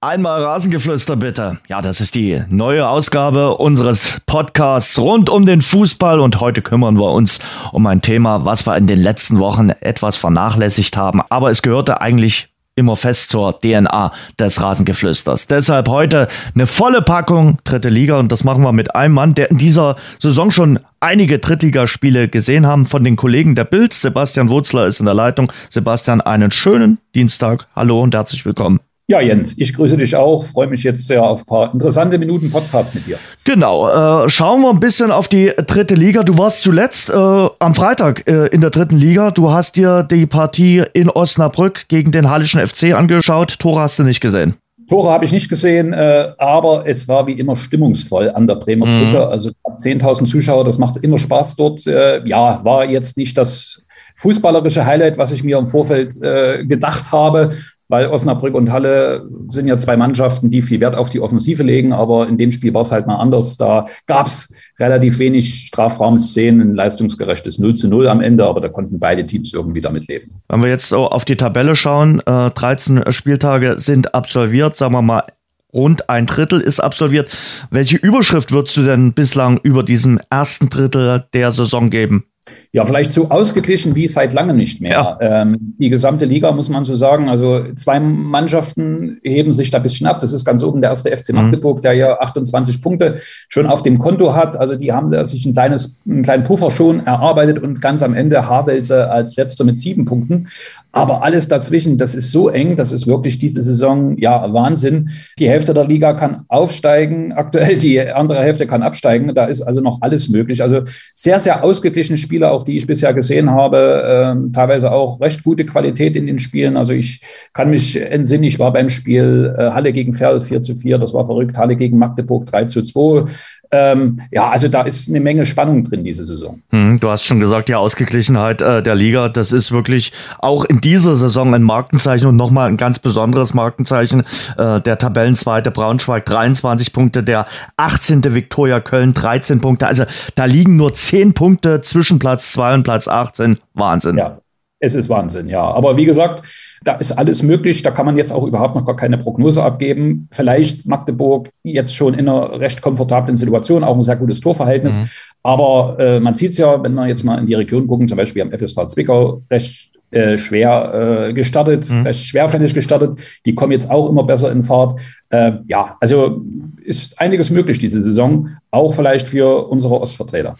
Einmal Rasengeflüster bitte. Ja, das ist die neue Ausgabe unseres Podcasts rund um den Fußball und heute kümmern wir uns um ein Thema, was wir in den letzten Wochen etwas vernachlässigt haben, aber es gehörte eigentlich immer fest zur DNA des Rasengeflüsters. Deshalb heute eine volle Packung dritte Liga und das machen wir mit einem Mann, der in dieser Saison schon einige Drittligaspiele gesehen haben von den Kollegen der Bild. Sebastian Wurzler ist in der Leitung. Sebastian, einen schönen Dienstag. Hallo und herzlich willkommen. Ja, Jens, ich grüße dich auch. Freue mich jetzt sehr auf ein paar interessante Minuten Podcast mit dir. Genau. Äh, schauen wir ein bisschen auf die dritte Liga. Du warst zuletzt äh, am Freitag äh, in der dritten Liga. Du hast dir die Partie in Osnabrück gegen den Hallischen FC angeschaut. Tore hast du nicht gesehen. Tore habe ich nicht gesehen, äh, aber es war wie immer stimmungsvoll an der Bremer mhm. Brücke. Also 10.000 Zuschauer, das macht immer Spaß dort. Äh, ja, war jetzt nicht das fußballerische Highlight, was ich mir im Vorfeld äh, gedacht habe weil Osnabrück und Halle sind ja zwei Mannschaften, die viel Wert auf die Offensive legen, aber in dem Spiel war es halt mal anders. Da gab es relativ wenig Strafraumszenen, ein leistungsgerechtes 0 zu 0 am Ende, aber da konnten beide Teams irgendwie damit leben. Wenn wir jetzt so auf die Tabelle schauen, äh, 13 Spieltage sind absolviert, sagen wir mal rund ein Drittel ist absolviert. Welche Überschrift würdest du denn bislang über diesen ersten Drittel der Saison geben? Ja, vielleicht so ausgeglichen wie seit langem nicht mehr. Ja. Ähm, die gesamte Liga muss man so sagen. Also zwei Mannschaften heben sich da ein bisschen ab. Das ist ganz oben der erste FC mhm. Magdeburg, mhm. der ja 28 Punkte schon auf dem Konto hat. Also die haben sich ein kleines, einen kleinen Puffer schon erarbeitet und ganz am Ende Havelse als letzter mit sieben Punkten. Aber alles dazwischen, das ist so eng, das ist wirklich diese Saison ja Wahnsinn. Die Hälfte der Liga kann aufsteigen, aktuell die andere Hälfte kann absteigen. Da ist also noch alles möglich. Also sehr, sehr ausgeglichene Spiele, auch die ich bisher gesehen habe, äh, teilweise auch recht gute Qualität in den Spielen. Also ich kann mich entsinnen, ich war beim Spiel äh, Halle gegen Ferl 4 zu 4, das war verrückt, Halle gegen Magdeburg 3 zu 2. Ähm, ja, also da ist eine Menge Spannung drin diese Saison. Hm, du hast schon gesagt, die Ausgeglichenheit äh, der Liga, das ist wirklich auch in dieser Saison ein Markenzeichen und nochmal ein ganz besonderes Markenzeichen. Äh, der Tabellenzweite Braunschweig 23 Punkte, der 18. Viktoria Köln 13 Punkte. Also da liegen nur 10 Punkte zwischen Platz 2 und Platz 18. Wahnsinn. Ja, es ist Wahnsinn, ja. Aber wie gesagt, da ist alles möglich. Da kann man jetzt auch überhaupt noch gar keine Prognose abgeben. Vielleicht Magdeburg jetzt schon in einer recht komfortablen Situation, auch ein sehr gutes Torverhältnis. Mhm. Aber äh, man sieht es ja, wenn wir jetzt mal in die Region gucken, zum Beispiel am FSV Zwickau, recht äh, schwer äh, gestartet, mhm. recht schwerfällig gestartet. Die kommen jetzt auch immer besser in Fahrt. Äh, ja, also ist einiges möglich diese Saison, auch vielleicht für unsere Ostvertreter.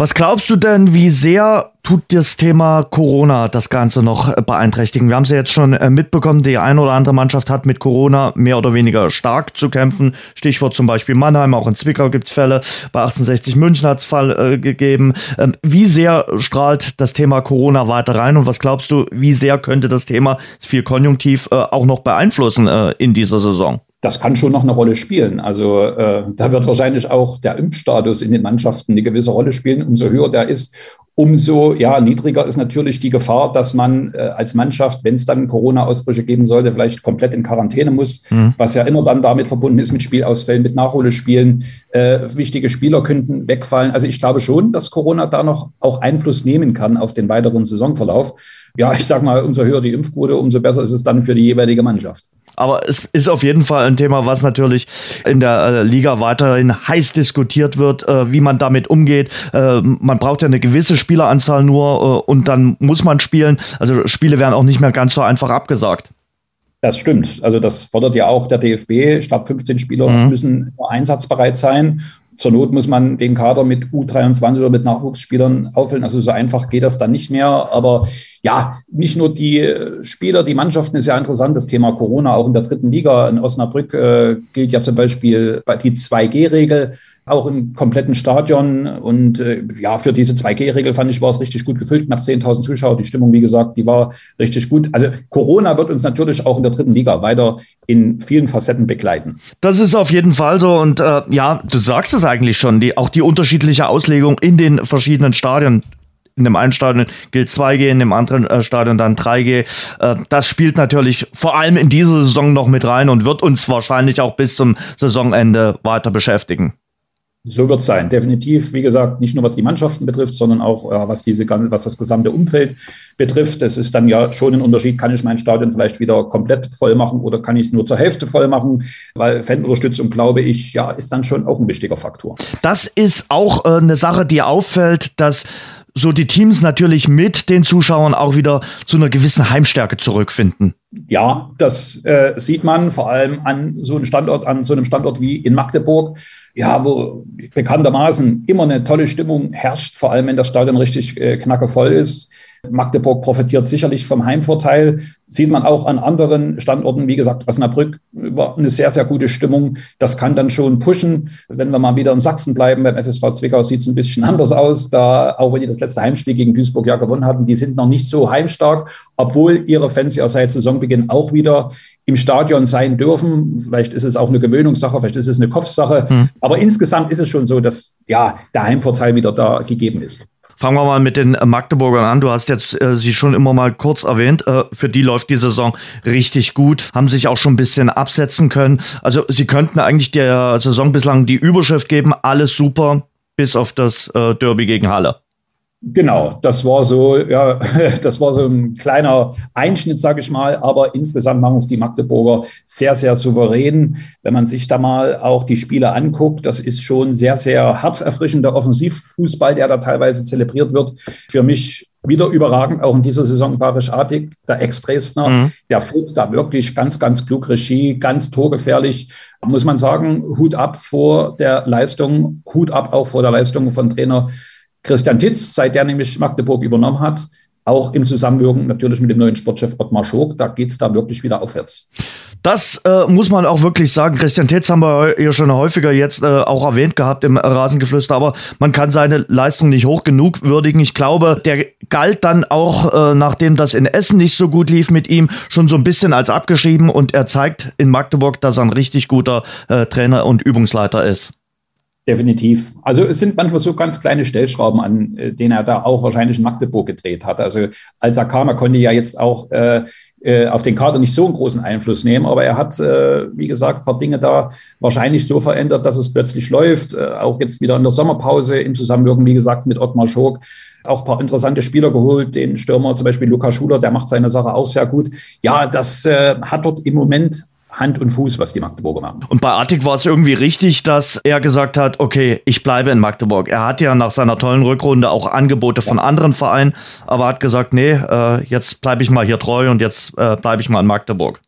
Was glaubst du denn, wie sehr tut das Thema Corona das Ganze noch äh, beeinträchtigen? Wir haben es ja jetzt schon äh, mitbekommen, die eine oder andere Mannschaft hat mit Corona mehr oder weniger stark zu kämpfen. Stichwort zum Beispiel Mannheim, auch in Zwickau gibt es Fälle, bei 1860 München hat es Fall äh, gegeben. Ähm, wie sehr strahlt das Thema Corona weiter rein und was glaubst du, wie sehr könnte das Thema, viel Konjunktiv, äh, auch noch beeinflussen äh, in dieser Saison? Das kann schon noch eine Rolle spielen. Also äh, da wird wahrscheinlich auch der Impfstatus in den Mannschaften eine gewisse Rolle spielen. Umso höher der ist, umso ja, niedriger ist natürlich die Gefahr, dass man äh, als Mannschaft, wenn es dann Corona-Ausbrüche geben sollte, vielleicht komplett in Quarantäne muss, mhm. was ja immer dann damit verbunden ist mit Spielausfällen, mit Nachholespielen. Äh, wichtige Spieler könnten wegfallen. Also ich glaube schon, dass Corona da noch auch Einfluss nehmen kann auf den weiteren Saisonverlauf. Ja, ich sage mal, umso höher die Impfquote, umso besser ist es dann für die jeweilige Mannschaft. Aber es ist auf jeden Fall ein Thema, was natürlich in der äh, Liga weiterhin heiß diskutiert wird, äh, wie man damit umgeht. Äh, man braucht ja eine gewisse Spieleranzahl nur und dann muss man spielen. Also Spiele werden auch nicht mehr ganz so einfach abgesagt. Das stimmt. Also das fordert ja auch der DFB. Glaube, 15 Spieler mhm. müssen einsatzbereit sein. Zur Not muss man den Kader mit U23 oder mit Nachwuchsspielern auffüllen. Also so einfach geht das dann nicht mehr. Aber ja, nicht nur die Spieler, die Mannschaften ist ja interessant, das Thema Corona. Auch in der dritten Liga in Osnabrück äh, gilt ja zum Beispiel die 2G-Regel auch im kompletten Stadion. Und äh, ja, für diese 2G-Regel fand ich, war es richtig gut gefüllt. Knapp 10.000 Zuschauer. Die Stimmung, wie gesagt, die war richtig gut. Also Corona wird uns natürlich auch in der dritten Liga weiter in vielen Facetten begleiten. Das ist auf jeden Fall so. Und äh, ja, du sagst es eigentlich schon, die, auch die unterschiedliche Auslegung in den verschiedenen Stadien in dem einen Stadion gilt 2G, in dem anderen äh, Stadion dann 3G. Äh, das spielt natürlich vor allem in dieser Saison noch mit rein und wird uns wahrscheinlich auch bis zum Saisonende weiter beschäftigen. So wird es sein, definitiv. Wie gesagt, nicht nur was die Mannschaften betrifft, sondern auch äh, was, diese, was das gesamte Umfeld betrifft. Es ist dann ja schon ein Unterschied, kann ich mein Stadion vielleicht wieder komplett voll machen oder kann ich es nur zur Hälfte voll machen, weil Fanunterstützung, glaube ich, ja, ist dann schon auch ein wichtiger Faktor. Das ist auch äh, eine Sache, die auffällt, dass so die Teams natürlich mit den Zuschauern auch wieder zu einer gewissen Heimstärke zurückfinden. Ja, das äh, sieht man vor allem an so einem Standort, an so einem Standort wie in Magdeburg, ja, wo bekanntermaßen immer eine tolle Stimmung herrscht, vor allem wenn das Stadion richtig äh, knackevoll ist. Magdeburg profitiert sicherlich vom Heimvorteil. Sieht man auch an anderen Standorten. Wie gesagt, Osnabrück war eine sehr, sehr gute Stimmung. Das kann dann schon pushen. Wenn wir mal wieder in Sachsen bleiben, beim FSV Zwickau sieht es ein bisschen anders aus. Da, auch wenn die das letzte Heimspiel gegen Duisburg ja gewonnen hatten, die sind noch nicht so heimstark, obwohl ihre Fans ja seit Saisonbeginn auch wieder im Stadion sein dürfen. Vielleicht ist es auch eine Gewöhnungssache, vielleicht ist es eine Kopfsache. Hm. Aber insgesamt ist es schon so, dass ja der Heimvorteil wieder da gegeben ist. Fangen wir mal mit den Magdeburgern an. Du hast jetzt äh, sie schon immer mal kurz erwähnt. Äh, für die läuft die Saison richtig gut, haben sich auch schon ein bisschen absetzen können. Also sie könnten eigentlich der Saison bislang die Überschrift geben, alles super, bis auf das äh, Derby gegen Halle. Genau, das war so, ja, das war so ein kleiner Einschnitt, sage ich mal. Aber insgesamt machen es die Magdeburger sehr, sehr souverän. Wenn man sich da mal auch die Spiele anguckt, das ist schon sehr, sehr herzerfrischender Offensivfußball, der da teilweise zelebriert wird. Für mich wieder überragend, auch in dieser Saison Barisch Artig, der Ex-Dresdner, mhm. der führt da wirklich ganz, ganz klug Regie, ganz torgefährlich. Muss man sagen, Hut ab vor der Leistung, Hut ab auch vor der Leistung von Trainer Christian Titz, seit der nämlich Magdeburg übernommen hat, auch im Zusammenwirken natürlich mit dem neuen Sportchef Ottmar Schog, da geht es da wirklich wieder aufwärts. Das äh, muss man auch wirklich sagen. Christian Titz haben wir ja schon häufiger jetzt äh, auch erwähnt gehabt im Rasengeflüster, aber man kann seine Leistung nicht hoch genug würdigen. Ich glaube, der galt dann auch, äh, nachdem das in Essen nicht so gut lief mit ihm, schon so ein bisschen als abgeschrieben und er zeigt in Magdeburg, dass er ein richtig guter äh, Trainer und Übungsleiter ist. Definitiv. Also es sind manchmal so ganz kleine Stellschrauben, an äh, denen er da auch wahrscheinlich in Magdeburg gedreht hat. Also als er kam, er konnte ja jetzt auch äh, äh, auf den Kader nicht so einen großen Einfluss nehmen, aber er hat, äh, wie gesagt, ein paar Dinge da wahrscheinlich so verändert, dass es plötzlich läuft. Äh, auch jetzt wieder in der Sommerpause im Zusammenwirken, wie gesagt, mit Ottmar Schog auch ein paar interessante Spieler geholt, den Stürmer zum Beispiel Lukas Schuler, der macht seine Sache auch sehr gut. Ja, das äh, hat dort im Moment Hand und Fuß, was die Magdeburger machen. Und bei Artig war es irgendwie richtig, dass er gesagt hat, okay, ich bleibe in Magdeburg. Er hat ja nach seiner tollen Rückrunde auch Angebote von anderen Vereinen, aber hat gesagt, nee, äh, jetzt bleibe ich mal hier treu und jetzt äh, bleibe ich mal in Magdeburg.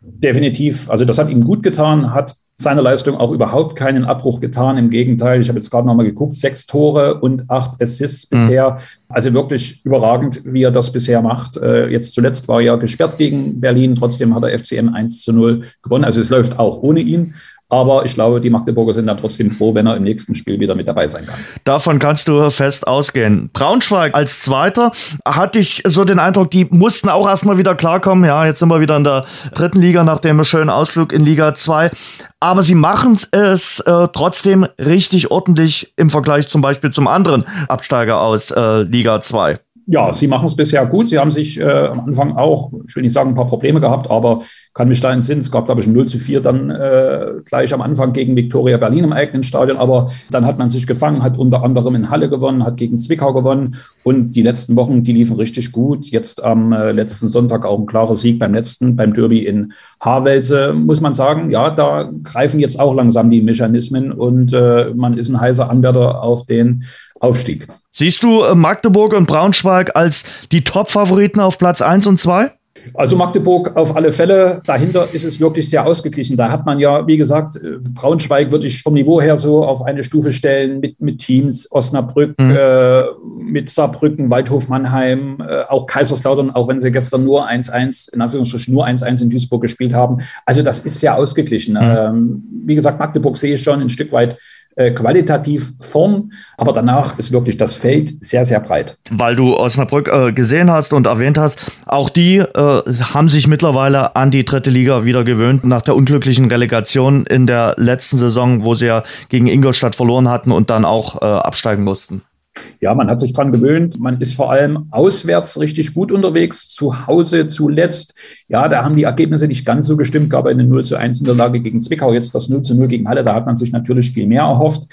Definitiv. Also das hat ihm gut getan, hat seiner Leistung auch überhaupt keinen Abbruch getan. Im Gegenteil, ich habe jetzt gerade nochmal geguckt, sechs Tore und acht Assists mhm. bisher. Also wirklich überragend, wie er das bisher macht. Äh, jetzt zuletzt war er ja gesperrt gegen Berlin, trotzdem hat er FCM 1 zu 0 gewonnen. Also es läuft auch ohne ihn. Aber ich glaube, die Magdeburger sind dann trotzdem froh, wenn er im nächsten Spiel wieder mit dabei sein kann. Davon kannst du fest ausgehen. Braunschweig als Zweiter hatte ich so den Eindruck, die mussten auch erstmal wieder klarkommen. Ja, jetzt sind wir wieder in der dritten Liga nach dem schönen Ausflug in Liga 2. Aber sie machen es äh, trotzdem richtig ordentlich im Vergleich zum Beispiel zum anderen Absteiger aus äh, Liga 2 ja, sie machen es bisher gut. Sie haben sich äh, am Anfang auch, ich will nicht sagen, ein paar Probleme gehabt, aber kann mich da entsinnen. Es gab, glaube ich, ein 0 zu 4 dann äh, gleich am Anfang gegen Viktoria Berlin im eigenen Stadion. Aber dann hat man sich gefangen, hat unter anderem in Halle gewonnen, hat gegen Zwickau gewonnen. Und die letzten Wochen, die liefen richtig gut. Jetzt am äh, letzten Sonntag auch ein klarer Sieg beim letzten, beim Derby in Haarwelse. Muss man sagen, ja, da greifen jetzt auch langsam die Mechanismen und äh, man ist ein heißer Anwärter auf den Aufstieg. Siehst du äh, Magdeburg und Braunschweig als die Top-Favoriten auf Platz 1 und 2? Also Magdeburg auf alle Fälle. Dahinter ist es wirklich sehr ausgeglichen. Da hat man ja, wie gesagt, äh, Braunschweig würde ich vom Niveau her so auf eine Stufe stellen mit, mit Teams, Osnabrück, mhm. äh, mit Saarbrücken, Waldhof Mannheim, äh, auch Kaiserslautern, auch wenn sie gestern nur 1-1, in Anführungsstrichen nur 1-1 in Duisburg gespielt haben. Also das ist sehr ausgeglichen. Mhm. Ähm, wie gesagt, Magdeburg sehe ich schon ein Stück weit äh, qualitativ vorn, aber danach ist wirklich das Feld sehr, sehr breit. Weil du Osnabrück äh, gesehen hast und erwähnt hast, auch die äh, haben sich mittlerweile an die dritte Liga wieder gewöhnt, nach der unglücklichen Relegation in der letzten Saison, wo sie ja gegen Ingolstadt verloren hatten und dann auch äh, absteigen mussten. Ja, man hat sich dran gewöhnt. Man ist vor allem auswärts richtig gut unterwegs. Zu Hause zuletzt, ja, da haben die Ergebnisse nicht ganz so gestimmt. Gab eine 0 zu 1 Niederlage gegen Zwickau, jetzt das 0 zu 0 gegen Halle. Da hat man sich natürlich viel mehr erhofft.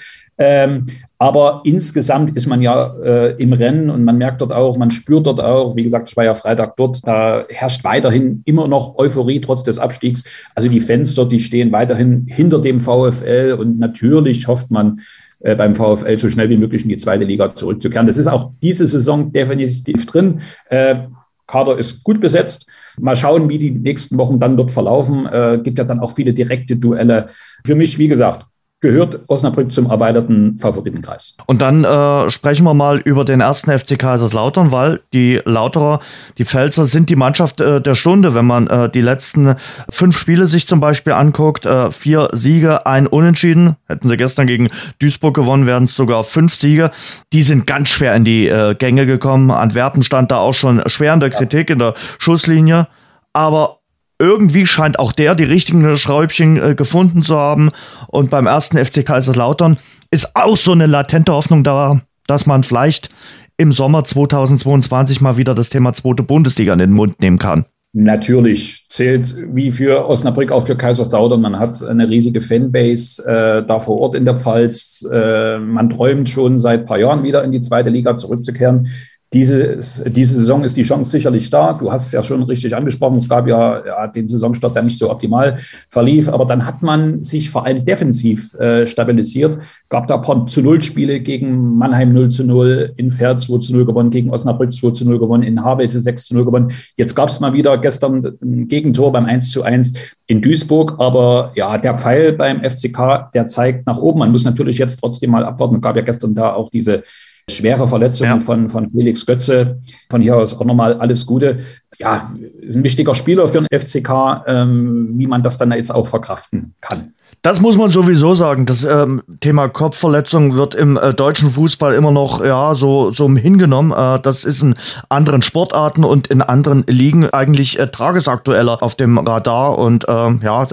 Ähm, aber insgesamt ist man ja äh, im Rennen und man merkt dort auch, man spürt dort auch, wie gesagt, ich war ja Freitag dort, da herrscht weiterhin immer noch Euphorie trotz des Abstiegs. Also die Fans dort, die stehen weiterhin hinter dem VfL und natürlich hofft man, äh, beim VfL so schnell wie möglich in die zweite Liga zurückzukehren. Das ist auch diese Saison definitiv drin. Äh, Kader ist gut besetzt. Mal schauen, wie die nächsten Wochen dann dort verlaufen. Äh, gibt ja dann auch viele direkte Duelle. Für mich, wie gesagt, gehört Osnabrück zum erweiterten Favoritenkreis. Und dann äh, sprechen wir mal über den ersten FC Kaiserslautern, weil die Lauterer, die Pfälzer sind die Mannschaft äh, der Stunde, wenn man äh, die letzten fünf Spiele sich zum Beispiel anguckt. Äh, vier Siege, ein Unentschieden. Hätten sie gestern gegen Duisburg gewonnen, wären es sogar fünf Siege. Die sind ganz schwer in die äh, Gänge gekommen. Antwerpen stand da auch schon schwer in der Kritik, in der Schusslinie. Aber irgendwie scheint auch der die richtigen Schräubchen äh, gefunden zu haben. Und beim ersten FC Kaiserslautern ist auch so eine latente Hoffnung da, dass man vielleicht im Sommer 2022 mal wieder das Thema zweite Bundesliga in den Mund nehmen kann. Natürlich zählt wie für Osnabrück auch für Kaiserslautern. Man hat eine riesige Fanbase äh, da vor Ort in der Pfalz. Äh, man träumt schon seit ein paar Jahren wieder in die zweite Liga zurückzukehren. Diese, diese Saison ist die Chance sicherlich da. Du hast es ja schon richtig angesprochen. Es gab ja, ja den Saisonstart, der nicht so optimal verlief. Aber dann hat man sich vor allem defensiv äh, stabilisiert. Gab da paar zu Null Spiele gegen Mannheim 0 zu 0, in Pferd 2 zu 0 gewonnen, gegen Osnabrück 2 zu 0 gewonnen, in Havelse 6 zu 0 gewonnen. Jetzt gab es mal wieder gestern ein Gegentor beim 1 zu 1 in Duisburg. Aber ja, der Pfeil beim FCK, der zeigt nach oben. Man muss natürlich jetzt trotzdem mal abwarten. Es gab ja gestern da auch diese schwere Verletzungen ja. von, von Felix Götze. Von hier aus auch nochmal alles Gute. Ja, ist ein wichtiger Spieler für den FCK, ähm, wie man das dann jetzt auch verkraften kann. Das muss man sowieso sagen. Das ähm, Thema Kopfverletzung wird im äh, deutschen Fußball immer noch ja so so hingenommen. Äh, das ist in anderen Sportarten und in anderen Ligen eigentlich äh, tagesaktueller auf dem Radar und ähm, ja,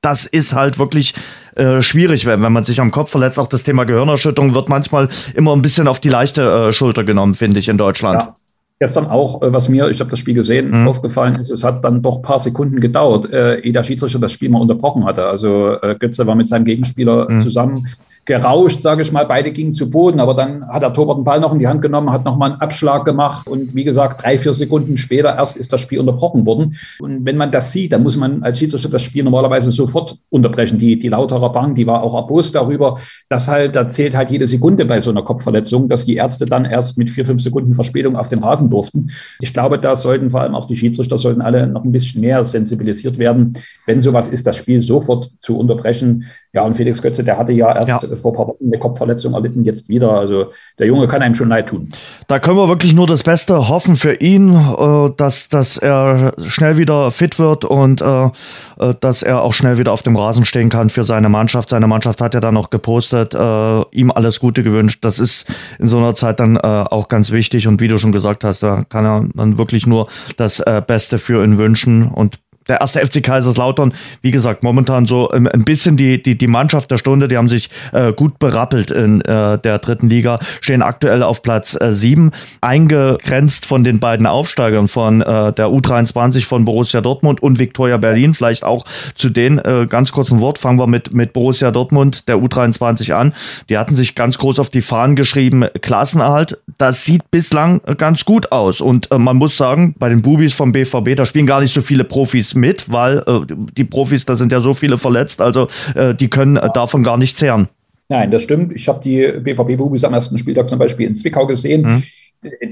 das ist halt wirklich äh, schwierig, wenn, wenn man sich am Kopf verletzt. Auch das Thema Gehirnerschütterung wird manchmal immer ein bisschen auf die leichte äh, Schulter genommen, finde ich, in Deutschland. Ja gestern auch, äh, was mir, ich habe das Spiel gesehen, mhm. aufgefallen ist, es hat dann doch ein paar Sekunden gedauert, äh, ehe der Schiedsrichter das Spiel mal unterbrochen hatte. Also äh, Götze war mit seinem Gegenspieler mhm. zusammen gerauscht, sage ich mal. Beide gingen zu Boden, aber dann hat der Torwart den Ball noch in die Hand genommen, hat nochmal einen Abschlag gemacht und wie gesagt, drei, vier Sekunden später erst ist das Spiel unterbrochen worden. Und wenn man das sieht, dann muss man als Schiedsrichter das Spiel normalerweise sofort unterbrechen. Die, die Lauterer Bank, die war auch erbost darüber, dass halt, da zählt halt jede Sekunde bei so einer Kopfverletzung, dass die Ärzte dann erst mit vier, fünf Sekunden Verspätung auf dem Rasen durften. Ich glaube, da sollten vor allem auch die Schiedsrichter sollten alle noch ein bisschen mehr sensibilisiert werden, wenn sowas ist, das Spiel sofort zu unterbrechen. Ja, und Felix Götze, der hatte ja erst ja. Vor ein paar Wochen eine Kopfverletzung erlitten, jetzt wieder. Also der Junge kann einem schon leid tun. Da können wir wirklich nur das Beste hoffen für ihn, äh, dass, dass er schnell wieder fit wird und äh, äh, dass er auch schnell wieder auf dem Rasen stehen kann für seine Mannschaft. Seine Mannschaft hat ja dann noch gepostet, ihm alles Gute gewünscht. Das ist in so einer Zeit dann auch ganz wichtig und wie du schon gesagt hast, da kann er dann wirklich nur das Beste für ihn wünschen und der erste FC Kaiserslautern, wie gesagt, momentan so ähm, ein bisschen die, die, die Mannschaft der Stunde, die haben sich äh, gut berappelt in äh, der dritten Liga, stehen aktuell auf Platz äh, 7, eingegrenzt von den beiden Aufsteigern von äh, der U23 von Borussia Dortmund und Viktoria Berlin. Vielleicht auch zu denen äh, ganz kurz ein Wort. Fangen wir mit, mit Borussia Dortmund, der U23 an. Die hatten sich ganz groß auf die Fahnen geschrieben, Klassenerhalt. Das sieht bislang ganz gut aus. Und äh, man muss sagen, bei den Bubis vom BVB, da spielen gar nicht so viele Profis mit, weil äh, die Profis, da sind ja so viele verletzt, also äh, die können äh, davon gar nicht zehren. Nein, das stimmt. Ich habe die BVB-Bubis am ersten Spieltag zum Beispiel in Zwickau gesehen. Mhm.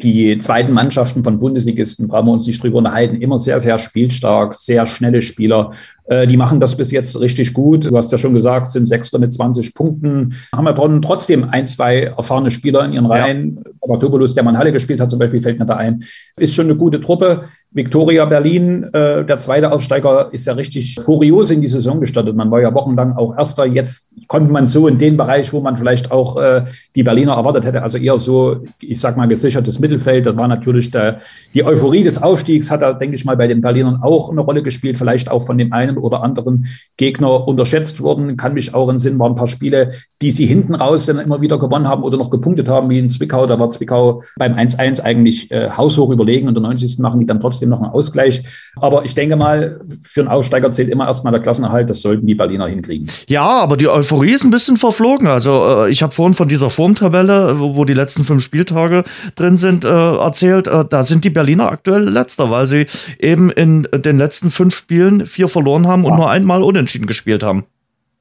Die zweiten Mannschaften von Bundesligisten, brauchen wir uns nicht drüber unterhalten, immer sehr, sehr spielstark, sehr schnelle Spieler. Äh, die machen das bis jetzt richtig gut. Du hast ja schon gesagt, sind Sechster mit 20 Punkten. Haben wir trotzdem ein, zwei erfahrene Spieler in ihren Reihen. Ja. Papadopoulos, der man Halle gespielt hat, zum Beispiel, fällt mir da ein. Ist schon eine gute Truppe. Viktoria Berlin, äh, der zweite Aufsteiger, ist ja richtig furios in die Saison gestartet. Man war ja wochenlang auch Erster. Jetzt konnte man so in den Bereich, wo man vielleicht auch äh, die Berliner erwartet hätte, also eher so, ich sag mal, gesichertes Mittelfeld. Das war natürlich der, die Euphorie des Aufstiegs, hat da, denke ich mal, bei den Berlinern auch eine Rolle gespielt, vielleicht auch von dem einen oder anderen Gegner unterschätzt worden. Kann mich auch in Sinn, waren ein paar Spiele, die sie hinten raus dann immer wieder gewonnen haben oder noch gepunktet haben, wie in Zwickau. Da war Zwickau beim 1-1 eigentlich äh, haushoch überlegen und der 90. machen die dann trotzdem noch einen Ausgleich. Aber ich denke mal, für einen Aufsteiger zählt immer erstmal der Klassenerhalt. Das sollten die Berliner hinkriegen. Ja, aber die Euphorie ist ein bisschen verflogen. Also äh, ich habe vorhin von dieser Formtabelle, wo, wo, die letzten fünf Spieltage drin sind, äh, erzählt. Äh, da sind die Berliner aktuell letzter, weil sie eben in den letzten fünf Spielen vier verloren haben und nur einmal unentschieden gespielt haben.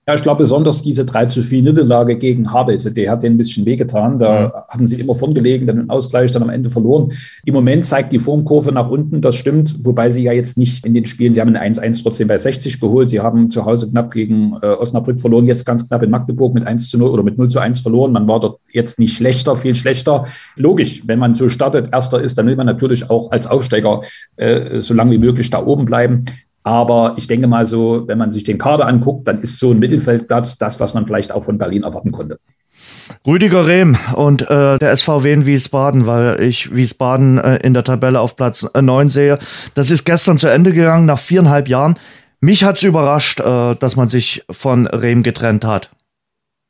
Ja, ich glaube besonders diese 3 zu 4 Niederlage gegen HBCD hat denen ein bisschen wehgetan. Da mhm. hatten sie immer von gelegen, dann den Ausgleich, dann am Ende verloren. Im Moment zeigt die Formkurve nach unten, das stimmt, wobei sie ja jetzt nicht in den Spielen, sie haben ein 1-1 trotzdem bei 60 geholt, sie haben zu Hause knapp gegen äh, Osnabrück verloren, jetzt ganz knapp in Magdeburg mit 1 zu 0 oder mit 0 zu 1 verloren. Man war dort jetzt nicht schlechter, viel schlechter. Logisch, wenn man so startet, erster ist, dann will man natürlich auch als Aufsteiger äh, so lange wie möglich da oben bleiben. Aber ich denke mal so, wenn man sich den Kader anguckt, dann ist so ein Mittelfeldplatz das, was man vielleicht auch von Berlin erwarten konnte. Rüdiger Rehm und äh, der SVW in Wiesbaden, weil ich Wiesbaden äh, in der Tabelle auf Platz äh, 9 sehe. Das ist gestern zu Ende gegangen, nach viereinhalb Jahren. Mich hat es überrascht, äh, dass man sich von Rehm getrennt hat.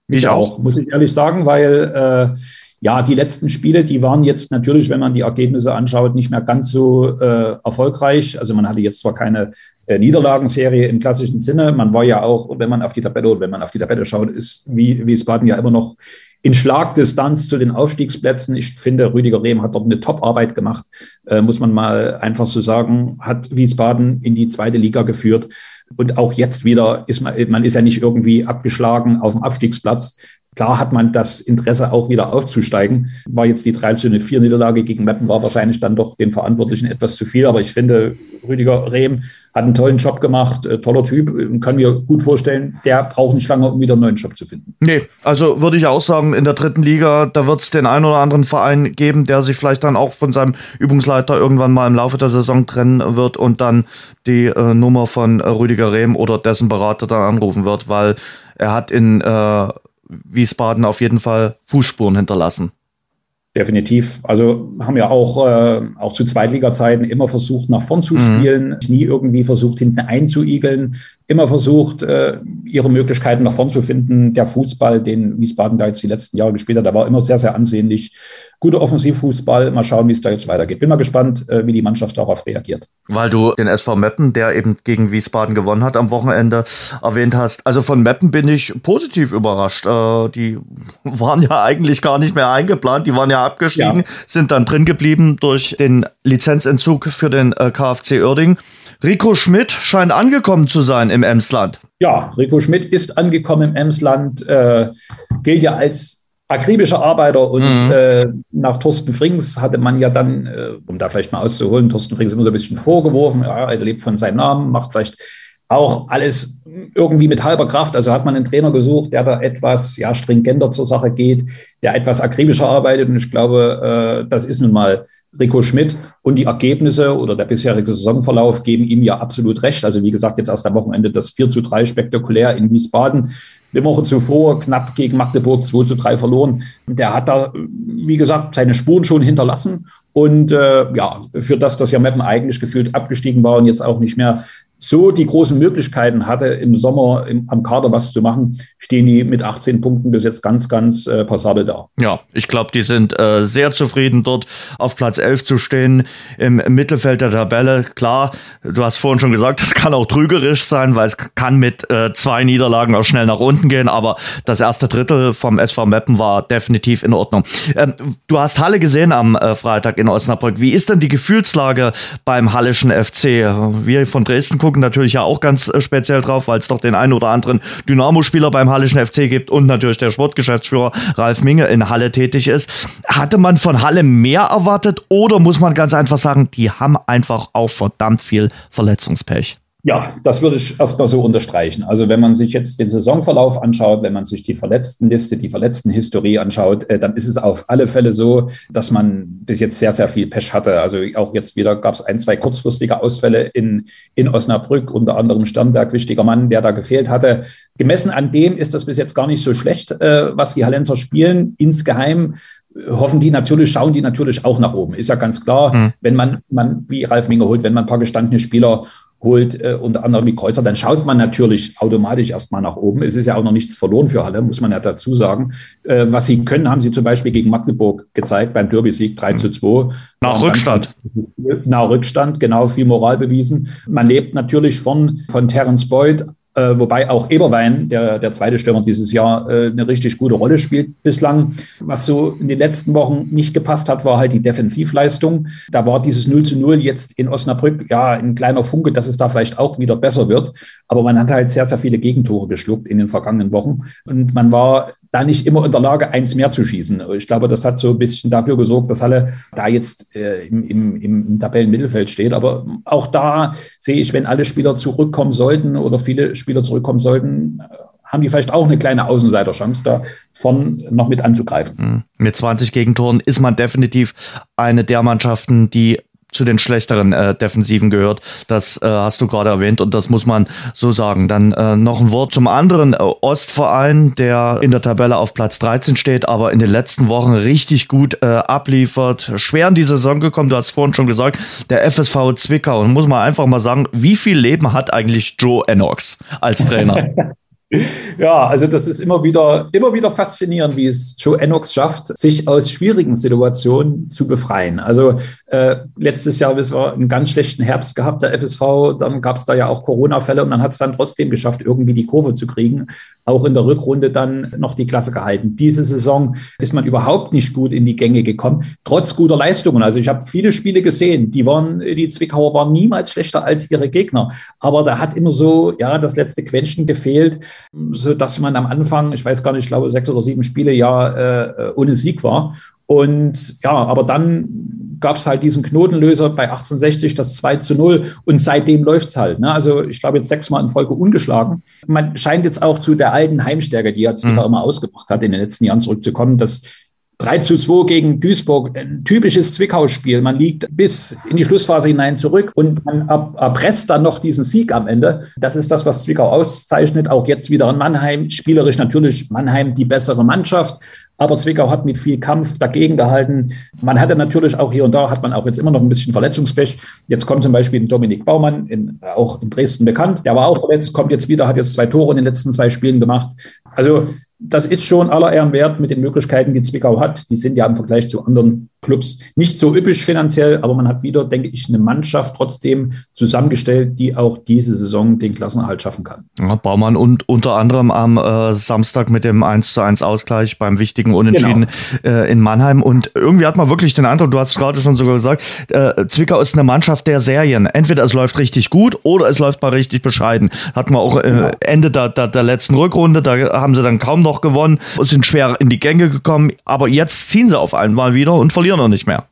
Mich auch, muss ich ehrlich sagen, weil äh, ja, die letzten Spiele, die waren jetzt natürlich, wenn man die Ergebnisse anschaut, nicht mehr ganz so äh, erfolgreich. Also man hatte jetzt zwar keine äh, Niederlagenserie im klassischen Sinne. Man war ja auch, wenn man auf die Tabelle wenn man auf die Tabelle schaut, ist wie Wiesbaden ja immer noch in Schlagdistanz zu den Aufstiegsplätzen. Ich finde, Rüdiger Rehm hat dort eine Top-Arbeit gemacht, äh, muss man mal einfach so sagen, hat Wiesbaden in die zweite Liga geführt. Und auch jetzt wieder ist man, man ist ja nicht irgendwie abgeschlagen auf dem Abstiegsplatz. Klar hat man das Interesse auch wieder aufzusteigen. War jetzt die 3 zu 4 Niederlage gegen Meppen, war wahrscheinlich dann doch den Verantwortlichen etwas zu viel. Aber ich finde, Rüdiger Rehm hat einen tollen Job gemacht, äh, toller Typ, kann mir gut vorstellen, der braucht nicht lange, um wieder einen neuen Job zu finden. Nee, also würde ich auch sagen, in der dritten Liga, da wird es den einen oder anderen Verein geben, der sich vielleicht dann auch von seinem Übungsleiter irgendwann mal im Laufe der Saison trennen wird und dann die äh, Nummer von äh, Rüdiger Rehm oder dessen Berater dann anrufen wird, weil er hat in äh, Wiesbaden auf jeden Fall Fußspuren hinterlassen. Definitiv. Also haben ja auch, äh, auch zu Zweitliga-Zeiten immer versucht, nach vorn zu mhm. spielen, mhm. nie irgendwie versucht, hinten einzuigeln, immer versucht, äh, ihre Möglichkeiten nach vorn zu finden. Der Fußball, den Wiesbaden da jetzt die letzten Jahre gespielt hat, der war immer sehr, sehr ansehnlich. Guter Offensivfußball. Mal schauen, wie es da jetzt weitergeht. Bin mal gespannt, äh, wie die Mannschaft darauf reagiert. Weil du den SV Meppen, der eben gegen Wiesbaden gewonnen hat am Wochenende, erwähnt hast. Also von Meppen bin ich positiv überrascht. Äh, die waren ja eigentlich gar nicht mehr eingeplant. Die waren ja abgestiegen, ja. sind dann drin geblieben durch den Lizenzentzug für den äh, KfC Oerding. Rico Schmidt scheint angekommen zu sein im Emsland. Ja, Rico Schmidt ist angekommen im Emsland, äh, gilt ja als akribischer Arbeiter und mhm. äh, nach Thorsten Frings hatte man ja dann, äh, um da vielleicht mal auszuholen, Thorsten Frings immer so ein bisschen vorgeworfen, ja, er lebt von seinem Namen, macht vielleicht auch alles irgendwie mit halber Kraft. Also hat man einen Trainer gesucht, der da etwas ja, stringenter zur Sache geht, der etwas akribischer arbeitet. Und ich glaube, äh, das ist nun mal Rico Schmidt. Und die Ergebnisse oder der bisherige Saisonverlauf geben ihm ja absolut recht. Also wie gesagt, jetzt erst am Wochenende das 4 zu 3 spektakulär in Wiesbaden. Die Woche zuvor knapp gegen Magdeburg 2 zu 3 verloren. Der hat da, wie gesagt, seine Spuren schon hinterlassen. Und äh, ja, für das, dass ja Meppen eigentlich gefühlt abgestiegen war und jetzt auch nicht mehr so die großen Möglichkeiten hatte, im Sommer im, am Kader was zu machen, stehen die mit 18 Punkten bis jetzt ganz, ganz äh, passabel da. Ja, ich glaube, die sind äh, sehr zufrieden, dort auf Platz 11 zu stehen, im, im, Mittelfeld der Tabelle. Klar, du hast vorhin schon gesagt, das kann auch trügerisch sein, weil es kann mit äh, zwei Niederlagen auch schnell nach unten gehen, aber das erste Drittel vom SV Meppen war definitiv in Ordnung. Ähm, du hast Halle gesehen am äh, Freitag in Osnabrück. Wie ist denn die Gefühlslage beim Hallischen FC? Wir von Dresden gucken natürlich ja auch ganz äh, speziell drauf, weil es doch den einen oder anderen Dynamo-Spieler beim Hallischen FC gibt und natürlich der Sportgeschäftsführer Ralf Minge in Halle tätig ist. Hatte man von Halle mehr erwartet oder muss man ganz einfach sagen, die haben einfach auch verdammt viel Verletzungspech? Ja, das würde ich erstmal so unterstreichen. Also wenn man sich jetzt den Saisonverlauf anschaut, wenn man sich die Verletztenliste, die Verletztenhistorie anschaut, äh, dann ist es auf alle Fälle so, dass man bis jetzt sehr, sehr viel Pech hatte. Also auch jetzt wieder gab es ein, zwei kurzfristige Ausfälle in, in Osnabrück, unter anderem Sternberg, wichtiger Mann, der da gefehlt hatte. Gemessen an dem ist das bis jetzt gar nicht so schlecht, äh, was die Hallenser spielen. Insgeheim hoffen die natürlich, schauen die natürlich auch nach oben. Ist ja ganz klar, hm. wenn man, man, wie Ralf Minger holt, wenn man ein paar gestandene Spieler holt, äh, unter anderem wie Kreuzer, dann schaut man natürlich automatisch erstmal nach oben. Es ist ja auch noch nichts verloren für alle, muss man ja dazu sagen. Äh, was sie können, haben sie zum Beispiel gegen Magdeburg gezeigt beim Derby-Sieg 3 zu 2. Nach Rückstand. Nach Rückstand, genau, viel Moral bewiesen. Man lebt natürlich von, von Terence Boyd, äh, wobei auch Eberwein, der, der zweite Stürmer dieses Jahr, äh, eine richtig gute Rolle spielt bislang. Was so in den letzten Wochen nicht gepasst hat, war halt die Defensivleistung. Da war dieses 0 zu 0 jetzt in Osnabrück, ja, ein kleiner Funke, dass es da vielleicht auch wieder besser wird. Aber man hat halt sehr, sehr viele Gegentore geschluckt in den vergangenen Wochen. Und man war da nicht immer in der Lage, eins mehr zu schießen. Ich glaube, das hat so ein bisschen dafür gesorgt, dass Halle da jetzt äh, im, im, im Tabellenmittelfeld steht. Aber auch da sehe ich, wenn alle Spieler zurückkommen sollten oder viele Spieler zurückkommen sollten, äh, haben die vielleicht auch eine kleine Außenseiterchance, da von noch mit anzugreifen. Hm. Mit 20 Gegentoren ist man definitiv eine der Mannschaften, die zu den schlechteren äh, Defensiven gehört. Das äh, hast du gerade erwähnt und das muss man so sagen. Dann äh, noch ein Wort zum anderen äh, Ostverein, der in der Tabelle auf Platz 13 steht, aber in den letzten Wochen richtig gut äh, abliefert. Schwer in die Saison gekommen, du hast vorhin schon gesagt, der FSV Zwickau. Und muss man einfach mal sagen, wie viel Leben hat eigentlich Joe Enox als Trainer? Ja, also das ist immer wieder, immer wieder faszinierend, wie es Joe Enox schafft, sich aus schwierigen Situationen zu befreien. Also äh, letztes Jahr wissen wir einen ganz schlechten Herbst gehabt, der FSV, dann gab es da ja auch Corona-Fälle und man hat es dann trotzdem geschafft, irgendwie die Kurve zu kriegen. Auch in der Rückrunde dann noch die Klasse gehalten. Diese Saison ist man überhaupt nicht gut in die Gänge gekommen, trotz guter Leistungen. Also ich habe viele Spiele gesehen, die waren, die Zwickauer waren niemals schlechter als ihre Gegner. Aber da hat immer so, ja, das letzte Quäntchen gefehlt so dass man am Anfang, ich weiß gar nicht, ich glaube sechs oder sieben Spiele ja äh, ohne Sieg war. Und ja, aber dann gab es halt diesen Knotenlöser bei 1860, das 2 zu 0 und seitdem läuft es halt. Ne? Also ich glaube jetzt sechsmal in Folge ungeschlagen. Man scheint jetzt auch zu der alten Heimstärke, die jetzt wieder mhm. immer ausgemacht hat, in den letzten Jahren zurückzukommen, dass 3 zu 2 gegen Duisburg, ein typisches Zwickau-Spiel. Man liegt bis in die Schlussphase hinein zurück und man erpresst dann noch diesen Sieg am Ende. Das ist das, was Zwickau auszeichnet. Auch jetzt wieder in Mannheim. Spielerisch natürlich Mannheim die bessere Mannschaft. Aber Zwickau hat mit viel Kampf dagegen gehalten. Man hatte natürlich auch hier und da, hat man auch jetzt immer noch ein bisschen Verletzungspech. Jetzt kommt zum Beispiel Dominik Baumann, in, auch in Dresden bekannt. Der war auch verletzt, kommt jetzt wieder, hat jetzt zwei Tore in den letzten zwei Spielen gemacht. Also das ist schon aller Ehren wert mit den Möglichkeiten, die Zwickau hat. Die sind ja im Vergleich zu anderen Clubs nicht so üppig finanziell, aber man hat wieder, denke ich, eine Mannschaft trotzdem zusammengestellt, die auch diese Saison den Klassenerhalt schaffen kann. Ja, Baumann und unter anderem am äh, Samstag mit dem 1 zu 1 Ausgleich beim wichtigen Unentschieden genau. äh, in Mannheim. Und irgendwie hat man wirklich den Eindruck, du hast es gerade schon sogar gesagt, äh, Zwickau ist eine Mannschaft der Serien. Entweder es läuft richtig gut oder es läuft mal richtig bescheiden. Hatten wir auch äh, genau. Ende der, der, der letzten Rückrunde, da haben sie dann kaum noch gewonnen, sind schwer in die Gänge gekommen, aber jetzt ziehen sie auf einmal wieder und verlieren noch nicht mehr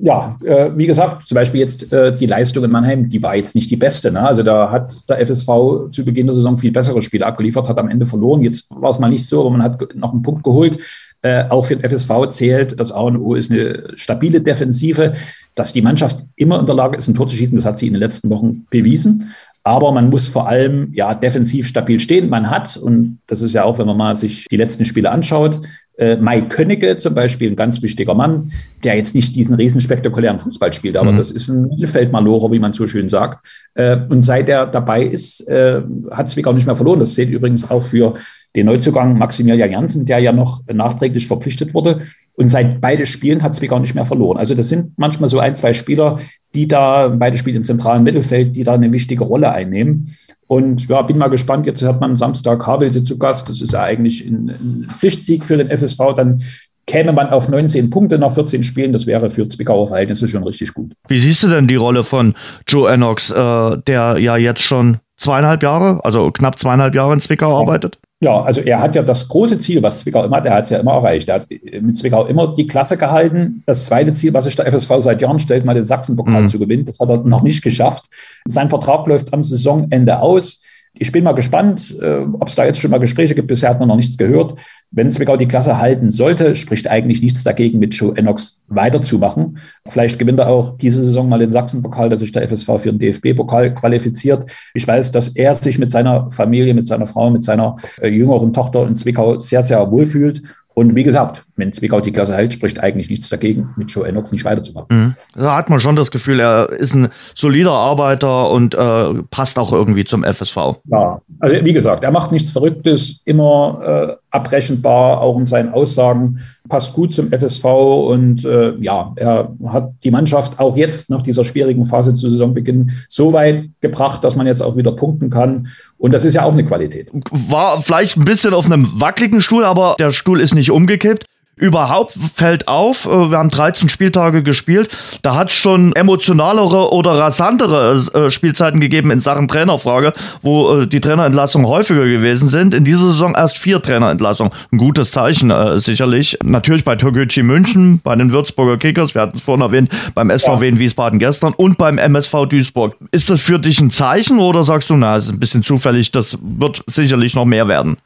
ja, äh, wie gesagt, zum Beispiel jetzt äh, die Leistung in Mannheim, die war jetzt nicht die beste. Ne? Also da hat der FSV zu Beginn der Saison viel bessere Spiele abgeliefert, hat am Ende verloren. Jetzt war es mal nicht so, aber man hat noch einen Punkt geholt. Äh, auch für den FSV zählt, das A und O ist eine stabile Defensive, dass die Mannschaft immer in der Lage ist, ein Tor zu schießen. Das hat sie in den letzten Wochen bewiesen. Aber man muss vor allem ja defensiv stabil stehen. Man hat, und das ist ja auch, wenn man mal sich die letzten Spiele anschaut, äh, Mai Könnecke zum Beispiel, ein ganz wichtiger Mann, der jetzt nicht diesen riesen spektakulären Fußball spielt, aber mhm. das ist ein Mittelfeldmalorer, wie man so schön sagt. Äh, und seit er dabei ist, äh, hat Zwickau nicht mehr verloren. Das zählt übrigens auch für den Neuzugang Maximilian Janssen, der ja noch nachträglich verpflichtet wurde. Und seit beide Spielen hat Zwickau nicht mehr verloren. Also das sind manchmal so ein, zwei Spieler, die da, beide Spiele im zentralen Mittelfeld, die da eine wichtige Rolle einnehmen. Und ja, bin mal gespannt. Jetzt hat man Samstag Havelse zu Gast. Das ist ja eigentlich ein, ein Pflichtsieg für den FSV. Dann käme man auf 19 Punkte nach 14 Spielen. Das wäre für Zwickauer Verhältnisse schon richtig gut. Wie siehst du denn die Rolle von Joe Enox, äh, der ja jetzt schon zweieinhalb Jahre, also knapp zweieinhalb Jahre in Zwickau arbeitet? Ja, also er hat ja das große Ziel, was Zwickau immer hat, er hat es ja immer erreicht. Er hat mit Zwickau immer die Klasse gehalten. Das zweite Ziel, was sich der FSV seit Jahren stellt, mal den Sachsenpokal mhm. zu gewinnen, das hat er noch nicht geschafft. Sein Vertrag läuft am Saisonende aus. Ich bin mal gespannt, äh, ob es da jetzt schon mal Gespräche gibt. Bisher hat man noch nichts gehört. Wenn Zwickau die Klasse halten sollte, spricht eigentlich nichts dagegen, mit Joe Enox weiterzumachen. Vielleicht gewinnt er auch diese Saison mal den Sachsenpokal, dass sich der FSV für den DFB-Pokal qualifiziert. Ich weiß, dass er sich mit seiner Familie, mit seiner Frau, mit seiner äh, jüngeren Tochter in Zwickau sehr, sehr wohl fühlt. Und wie gesagt, wenn Zwickau die Klasse hält, spricht eigentlich nichts dagegen, mit Joe Enox nicht weiterzumachen. Mhm. Da hat man schon das Gefühl, er ist ein solider Arbeiter und äh, passt auch irgendwie zum FSV. Ja, also wie gesagt, er macht nichts Verrücktes, immer äh, abrechenbar, auch in seinen Aussagen, passt gut zum FSV und äh, ja, er hat die Mannschaft auch jetzt nach dieser schwierigen Phase zu Saisonbeginn so weit gebracht, dass man jetzt auch wieder punkten kann. Und das ist ja auch eine Qualität. War vielleicht ein bisschen auf einem wackeligen Stuhl, aber der Stuhl ist nicht umgekippt überhaupt fällt auf, äh, wir haben 13 Spieltage gespielt, da hat es schon emotionalere oder rasantere äh, Spielzeiten gegeben in Sachen Trainerfrage, wo äh, die Trainerentlassungen häufiger gewesen sind. In dieser Saison erst vier Trainerentlassungen. Ein gutes Zeichen sicherlich. Natürlich bei Toguchi München, bei den Würzburger Kickers, wir hatten es vorhin erwähnt, beim SVW ja. in Wiesbaden gestern und beim MSV Duisburg. Ist das für dich ein Zeichen oder sagst du, na, es ist ein bisschen zufällig, das wird sicherlich noch mehr werden?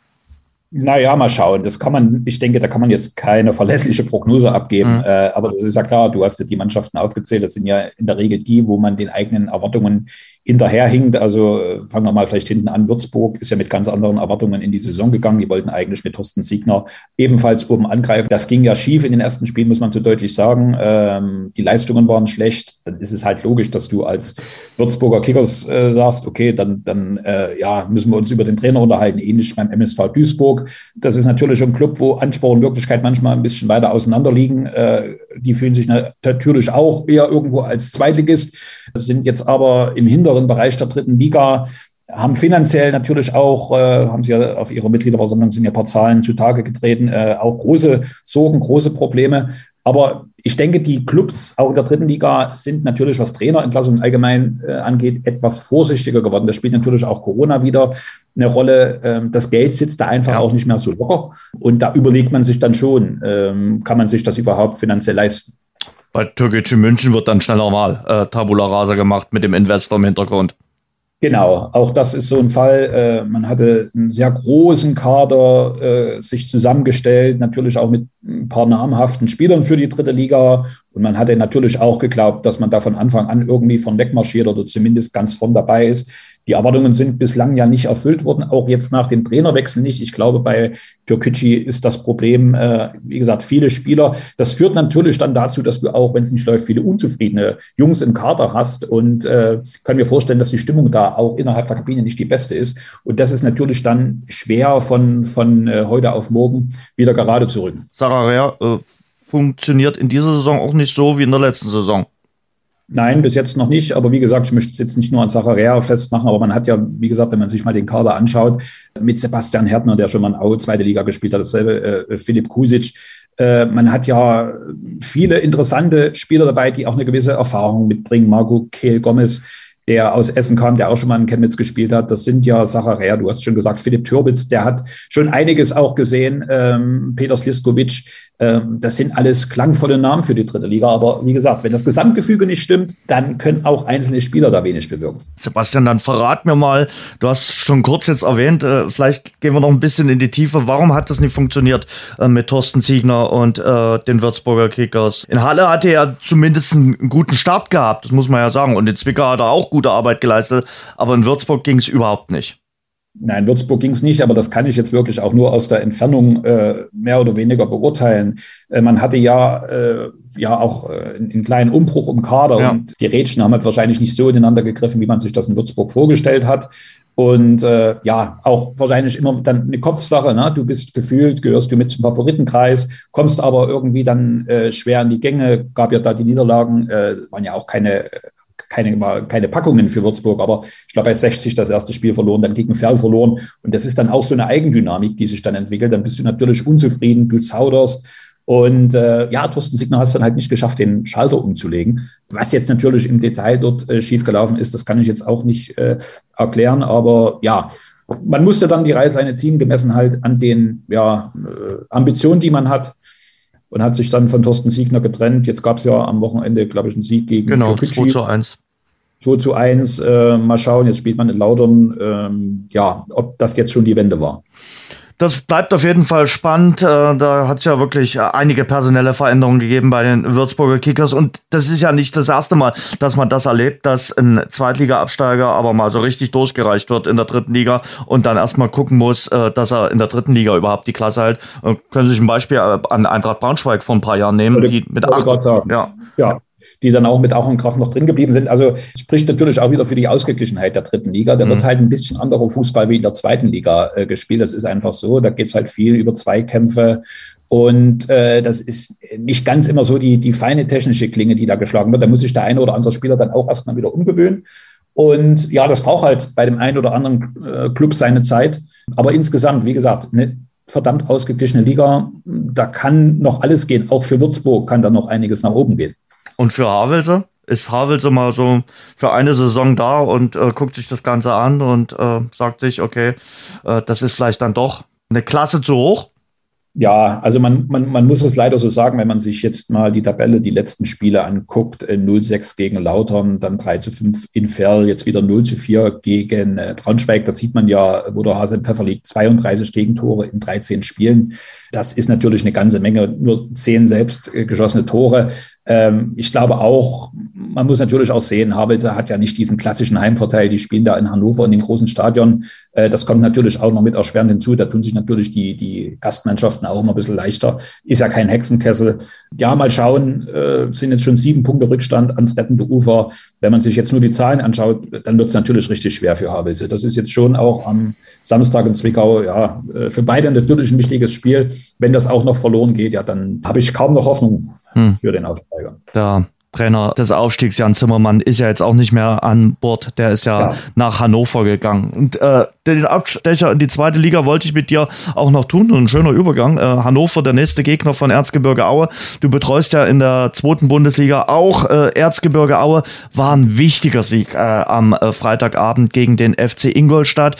Naja, mal schauen. Das kann man, ich denke, da kann man jetzt keine verlässliche Prognose abgeben. Mhm. Äh, aber das ist ja klar, du hast ja die Mannschaften aufgezählt. Das sind ja in der Regel die, wo man den eigenen Erwartungen hinterherhinkt. Also äh, fangen wir mal vielleicht hinten an. Würzburg ist ja mit ganz anderen Erwartungen in die Saison gegangen. Die wollten eigentlich mit Thorsten Siegner ebenfalls oben angreifen. Das ging ja schief in den ersten Spielen, muss man so deutlich sagen. Ähm, die Leistungen waren schlecht. Dann ist es halt logisch, dass du als Würzburger Kickers äh, sagst, okay, dann, dann äh, ja, müssen wir uns über den Trainer unterhalten. Ähnlich beim MSV Duisburg. Das ist natürlich ein Club, wo Anspruch und Wirklichkeit manchmal ein bisschen weiter auseinander liegen. Äh, die fühlen sich natürlich auch eher irgendwo als Zweitligist, sind jetzt aber im Hintergrund mittleren Bereich der dritten Liga, haben finanziell natürlich auch, äh, haben sie ja auf ihrer Mitgliederversammlung sind ja ein paar Zahlen zutage getreten, äh, auch große Sorgen, große Probleme. Aber ich denke, die Clubs auch in der dritten Liga sind natürlich, was Trainerentlassungen allgemein äh, angeht, etwas vorsichtiger geworden. Da spielt natürlich auch Corona wieder eine Rolle. Ähm, das Geld sitzt da einfach ja. auch nicht mehr so locker. Und da überlegt man sich dann schon, ähm, kann man sich das überhaupt finanziell leisten? Bei Türkgücü München wird dann schneller mal äh, Tabula Rasa gemacht mit dem Investor im Hintergrund. Genau, auch das ist so ein Fall. Äh, man hatte einen sehr großen Kader äh, sich zusammengestellt, natürlich auch mit ein paar namhaften Spielern für die dritte Liga. Und man hatte natürlich auch geglaubt, dass man da von Anfang an irgendwie von wegmarschiert oder zumindest ganz von dabei ist. Die Erwartungen sind bislang ja nicht erfüllt worden, auch jetzt nach dem Trainerwechsel nicht. Ich glaube, bei Türkücü ist das Problem, äh, wie gesagt, viele Spieler. Das führt natürlich dann dazu, dass du auch, wenn es nicht läuft, viele unzufriedene Jungs im Kader hast. Und äh, kann mir vorstellen, dass die Stimmung da auch innerhalb der Kabine nicht die beste ist. Und das ist natürlich dann schwer von, von äh, heute auf morgen wieder gerade zu rücken. Sarah Rea äh, funktioniert in dieser Saison auch nicht so wie in der letzten Saison. Nein, bis jetzt noch nicht. Aber wie gesagt, ich möchte es jetzt nicht nur an Sacharea festmachen, aber man hat ja, wie gesagt, wenn man sich mal den Kader anschaut, mit Sebastian Härtner, der schon mal in Aue zweite Liga gespielt hat, dasselbe, äh, Philipp Kusic. Äh, man hat ja viele interessante Spieler dabei, die auch eine gewisse Erfahrung mitbringen. Marco Kehl Gomez, der aus Essen kam, der auch schon mal in Chemnitz gespielt hat. Das sind ja Sacharea, du hast schon gesagt, Philipp Türbitz, der hat schon einiges auch gesehen. Ähm, Peter Sliskovic, ähm, das sind alles klangvolle Namen für die dritte Liga. Aber wie gesagt, wenn das Gesamtgefüge nicht stimmt, dann können auch einzelne Spieler da wenig bewirken. Sebastian, dann verrat mir mal, du hast schon kurz jetzt erwähnt, äh, vielleicht gehen wir noch ein bisschen in die Tiefe. Warum hat das nicht funktioniert äh, mit Thorsten Ziegner und äh, den Würzburger Kickers? In Halle hatte er zumindest einen guten Start gehabt, das muss man ja sagen. Und in Zwickau hat er auch gute Arbeit geleistet, aber in Würzburg ging es überhaupt nicht. Nein, Würzburg ging es nicht, aber das kann ich jetzt wirklich auch nur aus der Entfernung äh, mehr oder weniger beurteilen. Äh, man hatte ja, äh, ja auch äh, einen kleinen Umbruch im Kader ja. und die Rädchen haben halt wahrscheinlich nicht so ineinander gegriffen, wie man sich das in Würzburg vorgestellt hat. Und äh, ja, auch wahrscheinlich immer dann eine Kopfsache. Ne? Du bist gefühlt, gehörst du mit zum Favoritenkreis, kommst aber irgendwie dann äh, schwer in die Gänge. Gab ja da die Niederlagen, äh, waren ja auch keine keine, keine Packungen für Würzburg, aber ich glaube, bei 60 das erste Spiel verloren, dann gegen Ferl verloren. Und das ist dann auch so eine Eigendynamik, die sich dann entwickelt. Dann bist du natürlich unzufrieden, du zauderst. Und äh, ja, Thorsten Signer hat es dann halt nicht geschafft, den Schalter umzulegen. Was jetzt natürlich im Detail dort äh, schiefgelaufen ist, das kann ich jetzt auch nicht äh, erklären. Aber ja, man musste dann die Reißleine ziehen, gemessen halt an den ja, äh, Ambitionen, die man hat und hat sich dann von Thorsten Siegner getrennt. Jetzt gab es ja am Wochenende, glaube ich, einen Sieg gegen Genau, 2 zu 1. 2 zu 1. Äh, mal schauen, jetzt spielt man in Laudern. Ähm, ja, ob das jetzt schon die Wende war. das bleibt auf jeden Fall spannend. Äh, da hat es ja wirklich äh, einige personelle Veränderungen gegeben bei den Würzburger Kickers. Und das ist ja nicht das erste Mal, dass man das erlebt, dass ein Zweitliga-Absteiger aber mal so richtig durchgereicht wird in der dritten Liga und dann erstmal gucken muss, äh, dass er in der dritten Liga überhaupt die Klasse hält. Können Sie sich ein Beispiel an Eintracht Braunschweig vor ein paar Jahren nehmen, die mit acht. Ja. ja, die dann auch mit Auch und Krach noch drin geblieben sind. Also spricht natürlich auch wieder für die Ausgeglichenheit der dritten Liga. Da mhm. wird halt ein bisschen anderer Fußball wie in der zweiten Liga äh, gespielt. Das ist einfach so. Da geht es halt viel über Zweikämpfe. Und äh, das ist nicht ganz immer so die, die feine technische Klinge, die da geschlagen wird. Da muss sich der eine oder andere Spieler dann auch erstmal wieder umgewöhnen. Und ja, das braucht halt bei dem einen oder anderen äh, Club seine Zeit. Aber insgesamt, wie gesagt, eine verdammt ausgeglichene Liga. Da kann noch alles gehen. Auch für Würzburg kann da noch einiges nach oben gehen. Und für Havelse? Ist Havelse mal so für eine Saison da und äh, guckt sich das Ganze an und äh, sagt sich, okay, äh, das ist vielleicht dann doch eine Klasse zu hoch? Ja, also man, man, man muss es leider so sagen, wenn man sich jetzt mal die Tabelle, die letzten Spiele anguckt, 0-6 äh, gegen Lautern, dann 3 zu 5 in Ferl, jetzt wieder 0 zu 4 gegen äh, Braunschweig. Das sieht man ja, wo der Hase im Pfeffer liegt, 32 Gegentore in 13 Spielen. Das ist natürlich eine ganze Menge, nur 10 selbst äh, geschossene Tore. Ähm, ich glaube auch, man muss natürlich auch sehen, Havelse hat ja nicht diesen klassischen Heimvorteil. Die spielen da in Hannover in dem großen Stadion. Äh, das kommt natürlich auch noch mit erschwerend hinzu. Da tun sich natürlich die, die Gastmannschaften auch immer ein bisschen leichter. Ist ja kein Hexenkessel. Ja, mal schauen, äh, sind jetzt schon sieben Punkte Rückstand ans rettende Ufer. Wenn man sich jetzt nur die Zahlen anschaut, dann wird es natürlich richtig schwer für Havelse. Das ist jetzt schon auch am Samstag in Zwickau, ja, äh, für beide natürlich ein wichtiges Spiel. Wenn das auch noch verloren geht, ja, dann habe ich kaum noch Hoffnung hm. für den Aufsteiger. Da Trainer des Aufstiegs, Jan Zimmermann, ist ja jetzt auch nicht mehr an Bord. Der ist ja, ja. nach Hannover gegangen. Und äh, den Abstecher in die zweite Liga wollte ich mit dir auch noch tun. Ein schöner Übergang. Äh, Hannover, der nächste Gegner von Erzgebirge Aue. Du betreust ja in der zweiten Bundesliga auch äh, Erzgebirge Aue. War ein wichtiger Sieg äh, am äh, Freitagabend gegen den FC Ingolstadt.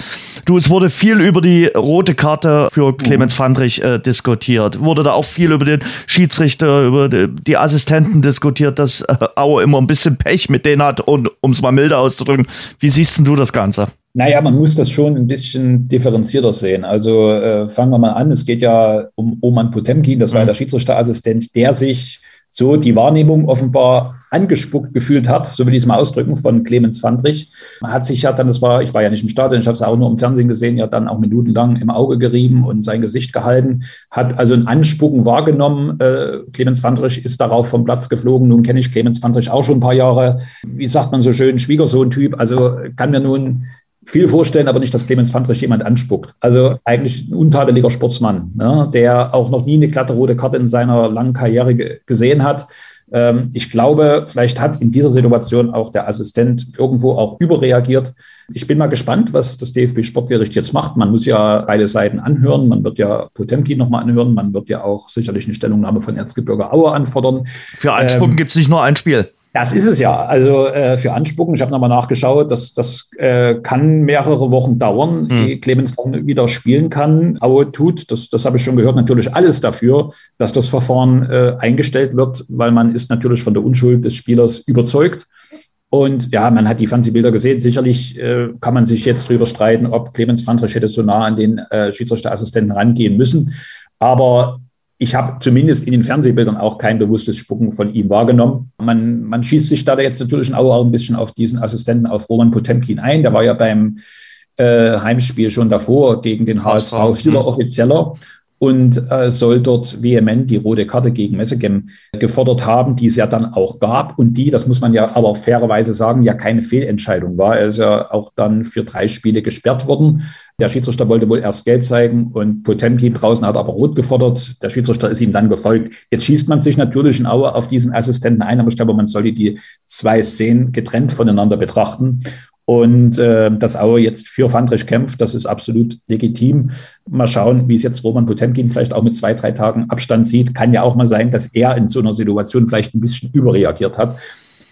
Du, es wurde viel über die rote Karte für Clemens Fandrich äh, diskutiert. Wurde da auch viel über den Schiedsrichter, über die, die Assistenten diskutiert. Das äh, Aue immer ein bisschen Pech mit denen hat, und um es mal milder auszudrücken. Wie siehst du das Ganze? Naja, man muss das schon ein bisschen differenzierter sehen. Also äh, fangen wir mal an. Es geht ja um Roman Potemkin, das war mhm. der Schiedsrichterassistent, der sich so die Wahrnehmung offenbar angespuckt gefühlt hat, so will ich es mal ausdrücken, von Clemens Fandrich. Man hat sich ja dann, das war, ich war ja nicht im Stadion, ich habe es auch nur im Fernsehen gesehen, ja dann auch minutenlang im Auge gerieben und sein Gesicht gehalten, hat also ein Anspucken wahrgenommen. Äh, Clemens Fandrich ist darauf vom Platz geflogen. Nun kenne ich Clemens Fandrich auch schon ein paar Jahre. Wie sagt man so schön, Schwiegersohn-Typ. Also kann mir nun viel vorstellen, aber nicht, dass Clemens Fandrich jemand anspuckt. Also eigentlich ein untadeliger Sportsmann, ne, der auch noch nie eine glatte rote Karte in seiner langen Karriere gesehen hat. Ähm, ich glaube, vielleicht hat in dieser Situation auch der Assistent irgendwo auch überreagiert. Ich bin mal gespannt, was das DFB-Sportgericht jetzt macht. Man muss ja beide Seiten anhören. Man wird ja Potemkin nochmal anhören. Man wird ja auch sicherlich eine Stellungnahme von Erzgebirge Aue anfordern. Für Einspucken ähm, gibt es nicht nur ein Spiel. Das ist es ja. Also äh, für Anspucken, ich habe nochmal nachgeschaut, das, das äh, kann mehrere Wochen dauern, hm. ehe Clemens dann wieder spielen kann. Aue tut, das, das habe ich schon gehört, natürlich alles dafür, dass das Verfahren äh, eingestellt wird, weil man ist natürlich von der Unschuld des Spielers überzeugt. Und ja, man hat die Fernsehbilder gesehen. Sicherlich äh, kann man sich jetzt drüber streiten, ob Clemens Fandrich hätte so nah an den äh, Schiedsrichterassistenten rangehen müssen. Aber ich habe zumindest in den Fernsehbildern auch kein bewusstes Spucken von ihm wahrgenommen. Man, man schießt sich da jetzt natürlich auch ein bisschen auf diesen Assistenten, auf Roman Potemkin ein. Der war ja beim äh, Heimspiel schon davor gegen den HSV, HSV vierter Offizieller und äh, soll dort vehement die rote Karte gegen Messegem gefordert haben, die es ja dann auch gab und die, das muss man ja aber fairerweise sagen, ja keine Fehlentscheidung war. Er ist ja auch dann für drei Spiele gesperrt worden. Der Schiedsrichter wollte wohl erst gelb zeigen und Potemkin draußen hat aber rot gefordert. Der Schiedsrichter ist ihm dann gefolgt. Jetzt schießt man sich natürlich in Aue auf diesen Assistenten ein, aber ich glaube, man sollte die zwei Szenen getrennt voneinander betrachten. Und äh, dass Aue jetzt für Fandrich kämpft, das ist absolut legitim. Mal schauen, wie es jetzt Roman Potemkin vielleicht auch mit zwei, drei Tagen Abstand sieht. Kann ja auch mal sein, dass er in so einer Situation vielleicht ein bisschen überreagiert hat.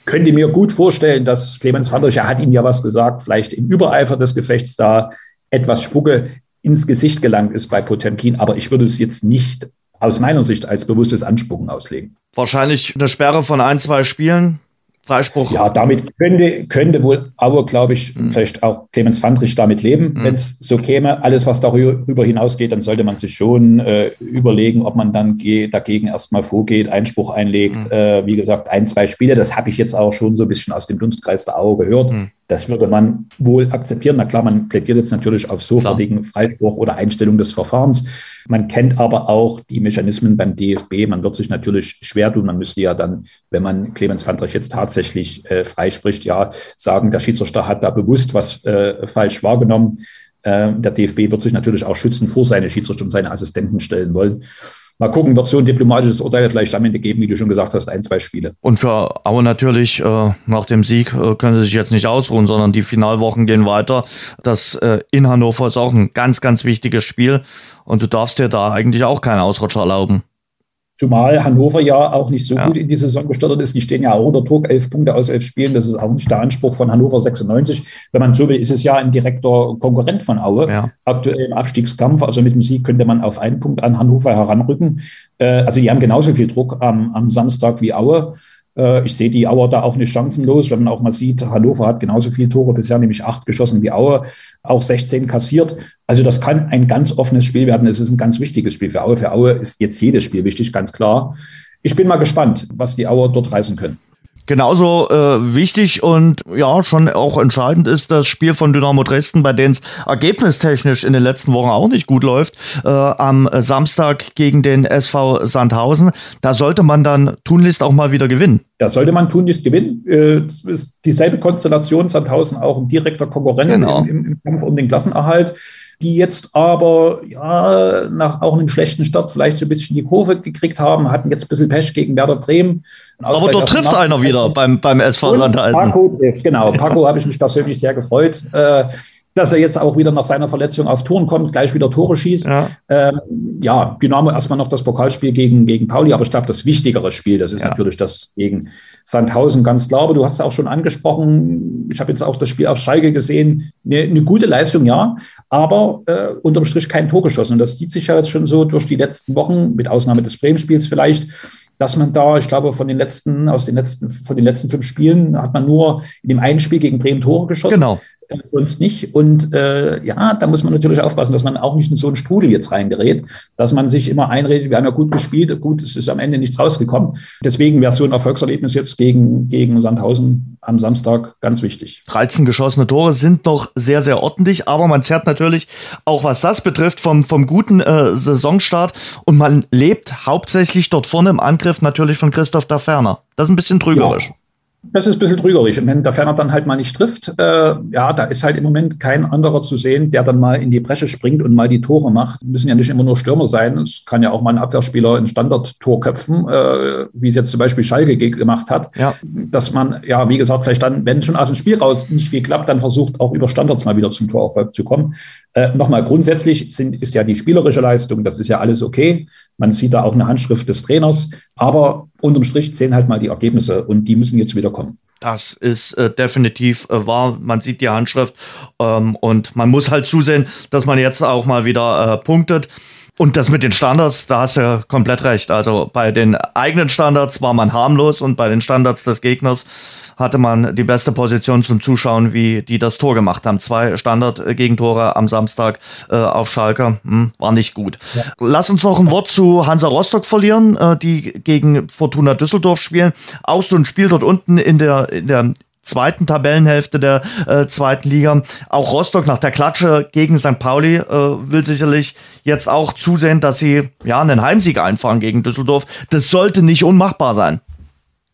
Könnte mir gut vorstellen, dass Clemens Fandrich, er hat ihm ja was gesagt, vielleicht im Übereifer des Gefechts da etwas Spucke ins Gesicht gelangt ist bei Potemkin. Aber ich würde es jetzt nicht aus meiner Sicht als bewusstes Anspucken auslegen. Wahrscheinlich eine Sperre von ein, zwei Spielen Freispruch. Ja, damit könnte, könnte wohl Aue, glaube ich, mhm. vielleicht auch Clemens Fandrich damit leben, mhm. wenn es so käme. Alles, was darüber hinausgeht, dann sollte man sich schon äh, überlegen, ob man dann dagegen erstmal vorgeht, Einspruch einlegt. Mhm. Äh, wie gesagt, ein, zwei Spiele, das habe ich jetzt auch schon so ein bisschen aus dem Dunstkreis der Aue gehört. Das würde man wohl akzeptieren. Na klar, man plädiert jetzt natürlich auf sofortigen Freispruch oder Einstellung des Verfahrens. Man kennt aber auch die Mechanismen beim DFB. Man wird sich natürlich schwer tun. Man müsste ja dann, wenn man Clemens Fandrich jetzt tatsächlich äh, freispricht, ja sagen, der Schiedsrichter hat da bewusst was äh, falsch wahrgenommen. Äh, der DFB wird sich natürlich auch schützen vor seine Schiedsrichter und seine Assistenten stellen wollen. Mal gucken, wird so ein diplomatisches Urteil vielleicht am Ende geben, wie du schon gesagt hast, ein, zwei Spiele. Und für Aue natürlich, äh, nach dem Sieg äh, können sie sich jetzt nicht ausruhen, sondern die Finalwochen gehen weiter. Das äh, in Hannover ist auch ein ganz, ganz wichtiges Spiel. Und du darfst dir da eigentlich auch keinen Ausrutscher erlauben. Zumal Hannover ja auch nicht so ja. gut in die Saison gestartet ist. Die stehen ja auch unter Druck, elf Punkte aus elf Spielen. Das ist auch nicht der Anspruch von Hannover 96. Wenn man so will, ist es ja ein direkter Konkurrent von Aue. Ja. Aktuell im Abstiegskampf. Also mit dem Sieg könnte man auf einen Punkt an Hannover heranrücken. Äh, also die haben genauso viel Druck am, am Samstag wie Aue. Äh, ich sehe die Auer da auch nicht chancenlos, wenn man auch mal sieht, Hannover hat genauso viele Tore bisher, nämlich acht geschossen wie Aue, auch 16 kassiert. Also das kann ein ganz offenes Spiel werden. Es ist ein ganz wichtiges Spiel für Aue. Für Aue ist jetzt jedes Spiel wichtig, ganz klar. Ich bin mal gespannt, was die Auer dort reißen können. Genauso äh, wichtig und ja, schon auch entscheidend ist das Spiel von Dynamo Dresden, bei denen es ergebnistechnisch in den letzten Wochen auch nicht gut läuft, äh, am Samstag gegen den SV Sandhausen. Da sollte man dann tunlichst auch mal wieder gewinnen. Ja, sollte man tunlichst gewinnen. Äh, ist dieselbe Konstellation, Sandhausen auch ein direkter Konkurrent genau. im, im Kampf um den Klassenerhalt die jetzt aber ja nach auch einem schlechten Start vielleicht so ein bisschen die Kurve gekriegt haben, hatten jetzt ein bisschen Pech gegen Werder Bremen. Aber dort trifft einer wieder beim, beim SV Sandhausen. Paco trifft, genau. Paco habe ich mich persönlich sehr gefreut. Äh, dass er jetzt auch wieder nach seiner Verletzung auf Touren kommt, gleich wieder Tore schießt. Ja, ähm, ja Dynamo erstmal noch das Pokalspiel gegen, gegen Pauli, aber ich glaube, das wichtigere Spiel, das ist ja. natürlich das gegen Sandhausen, ganz klar. Aber du hast es auch schon angesprochen, ich habe jetzt auch das Spiel auf Schalke gesehen, eine, eine gute Leistung, ja, aber äh, unterm Strich kein Tor geschossen. Und das zieht sich ja jetzt schon so durch die letzten Wochen, mit Ausnahme des Bremen-Spiels vielleicht, dass man da, ich glaube, von den letzten, aus den letzten, von den letzten fünf Spielen hat man nur in dem einen Spiel gegen Bremen Tore geschossen. Genau sonst nicht. Und äh, ja, da muss man natürlich aufpassen, dass man auch nicht in so einen Strudel jetzt reingerät, dass man sich immer einredet, wir haben ja gut gespielt, gut, es ist am Ende nichts rausgekommen. Deswegen wäre so ein Erfolgserlebnis jetzt gegen, gegen Sandhausen am Samstag ganz wichtig. 13 geschossene Tore sind noch sehr, sehr ordentlich, aber man zerrt natürlich auch, was das betrifft, vom, vom guten äh, Saisonstart und man lebt hauptsächlich dort vorne im Angriff natürlich von Christoph Daferner. Das ist ein bisschen trügerisch. Ja. Das ist ein bisschen trügerisch. Und wenn der Ferner dann halt mal nicht trifft, äh, ja, da ist halt im Moment kein anderer zu sehen, der dann mal in die Bresche springt und mal die Tore macht. Müssen ja nicht immer nur Stürmer sein. Es kann ja auch mal ein Abwehrspieler ein Standardtor köpfen, äh, wie es jetzt zum Beispiel Schalke gemacht hat. Ja. Dass man, ja, wie gesagt, vielleicht dann, wenn schon aus dem Spiel raus nicht viel klappt, dann versucht auch über Standards mal wieder zum Torerfolg zu kommen. Äh, Nochmal grundsätzlich sind, ist ja die spielerische Leistung, das ist ja alles okay. Man sieht da auch eine Handschrift des Trainers, aber unterm Strich zählen halt mal die Ergebnisse und die müssen jetzt wieder kommen. Das ist äh, definitiv äh, wahr. Man sieht die Handschrift ähm, und man muss halt zusehen, dass man jetzt auch mal wieder äh, punktet. Und das mit den Standards, da hast du ja komplett recht. Also bei den eigenen Standards war man harmlos und bei den Standards des Gegners hatte man die beste Position zum Zuschauen, wie die das Tor gemacht haben. Zwei Standard-Gegentore am Samstag äh, auf Schalke, hm, war nicht gut. Ja. Lass uns noch ein Wort zu Hansa Rostock verlieren, äh, die gegen Fortuna Düsseldorf spielen. Auch so ein Spiel dort unten in der, in der zweiten Tabellenhälfte der äh, zweiten Liga. Auch Rostock nach der Klatsche gegen St. Pauli äh, will sicherlich jetzt auch zusehen, dass sie ja einen Heimsieg einfahren gegen Düsseldorf. Das sollte nicht unmachbar sein.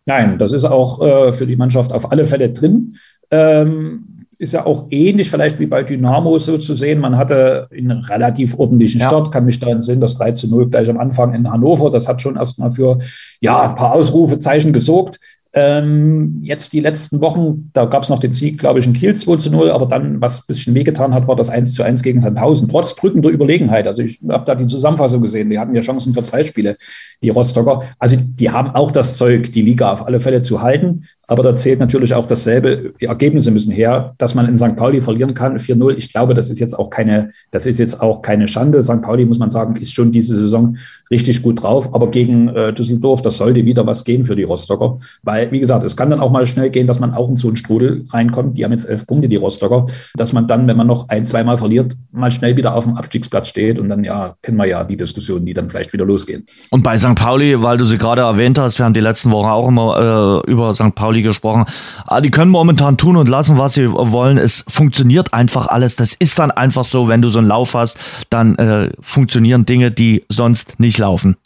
Nein, das ist auch äh, für die Mannschaft auf alle Fälle drin. Ähm, ist ja auch ähnlich vielleicht wie bei Dynamo so zu sehen. Man hatte einen relativ ordentlichen ja. Start, kann mich da entsinnen, das 3 zu 0 gleich am Anfang in Hannover. Das hat schon erstmal für ja, ein paar Ausrufezeichen gesorgt. Ähm, jetzt die letzten Wochen, da gab es noch den Sieg, glaube ich, in Kiel 2 zu 0, aber dann, was ein bisschen wehgetan hat, war das 1 zu 1 gegen Sandhausen, trotz drückender Überlegenheit. Also ich habe da die Zusammenfassung gesehen, die hatten ja Chancen für zwei Spiele, die Rostocker. Also die haben auch das Zeug, die Liga auf alle Fälle zu halten. Aber da zählt natürlich auch dasselbe. Die Ergebnisse müssen her, dass man in St. Pauli verlieren kann, 4-0. Ich glaube, das ist jetzt auch keine, das ist jetzt auch keine Schande. St. Pauli, muss man sagen, ist schon diese Saison richtig gut drauf. Aber gegen äh, Düsseldorf, das sollte wieder was gehen für die Rostocker. Weil, wie gesagt, es kann dann auch mal schnell gehen, dass man auch in so einen Strudel reinkommt. Die haben jetzt elf Punkte, die Rostocker. Dass man dann, wenn man noch ein, zweimal verliert, mal schnell wieder auf dem Abstiegsplatz steht. Und dann, ja, kennen wir ja die Diskussionen, die dann vielleicht wieder losgehen. Und bei St. Pauli, weil du sie gerade erwähnt hast, wir haben die letzten Wochen auch immer äh, über St. Pauli gesprochen. Ah, die können momentan tun und lassen, was sie wollen. Es funktioniert einfach alles. Das ist dann einfach so, wenn du so einen Lauf hast, dann äh, funktionieren Dinge, die sonst nicht laufen.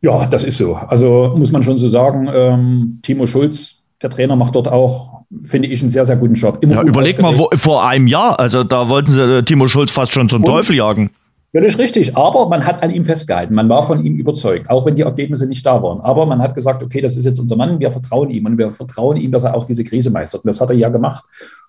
Ja, das ist so. Also muss man schon so sagen, ähm, Timo Schulz, der Trainer, macht dort auch, finde ich, einen sehr, sehr guten Job. Immer ja, überleg mal, wo, vor einem Jahr, also da wollten sie äh, Timo Schulz fast schon zum und, Teufel jagen. Völlig richtig, aber man hat an ihm festgehalten. Man war von ihm überzeugt, auch wenn die Ergebnisse nicht da waren. Aber man hat gesagt, okay, das ist jetzt unser Mann, wir vertrauen ihm und wir vertrauen ihm, dass er auch diese Krise meistert. Und das hat er ja gemacht.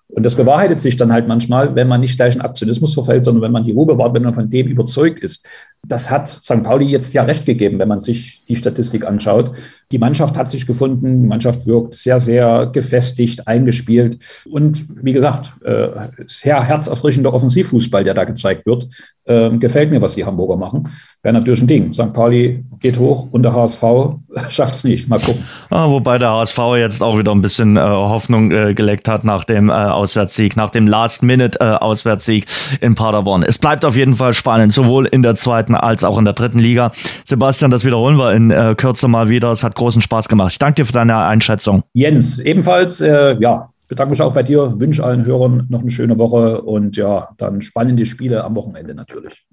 Und das bewahrheitet sich dann halt manchmal, wenn man nicht gleich in Aktionismus verfällt, sondern wenn man die Ruhe bewahrt, wenn man von dem überzeugt ist. Das hat St. Pauli jetzt ja recht gegeben, wenn man sich die Statistik anschaut. Die Mannschaft hat sich gefunden, die Mannschaft wirkt sehr, sehr gefestigt, eingespielt. Und wie gesagt, äh, sehr herzerfrischender Offensivfußball, der da gezeigt wird. Ähm, gefällt mir, was die Hamburger machen. Wäre natürlich ein Ding. St. Pauli geht hoch und der HSV schafft es nicht. Mal gucken. Ah, wobei der HSV jetzt auch wieder ein bisschen äh, Hoffnung äh, geleckt hat nach dem äh, Auswärtssieg, nach dem Last-Minute-Auswärtssieg äh, in Paderborn. Es bleibt auf jeden Fall spannend, sowohl in der zweiten als auch in der dritten Liga. Sebastian, das wiederholen wir in äh, Kürze mal wieder. Es hat großen Spaß gemacht. Ich danke dir für deine Einschätzung. Jens, ebenfalls, äh, ja, bedanke mich auch bei dir, wünsche allen Hörern noch eine schöne Woche und ja, dann spannende Spiele am Wochenende natürlich.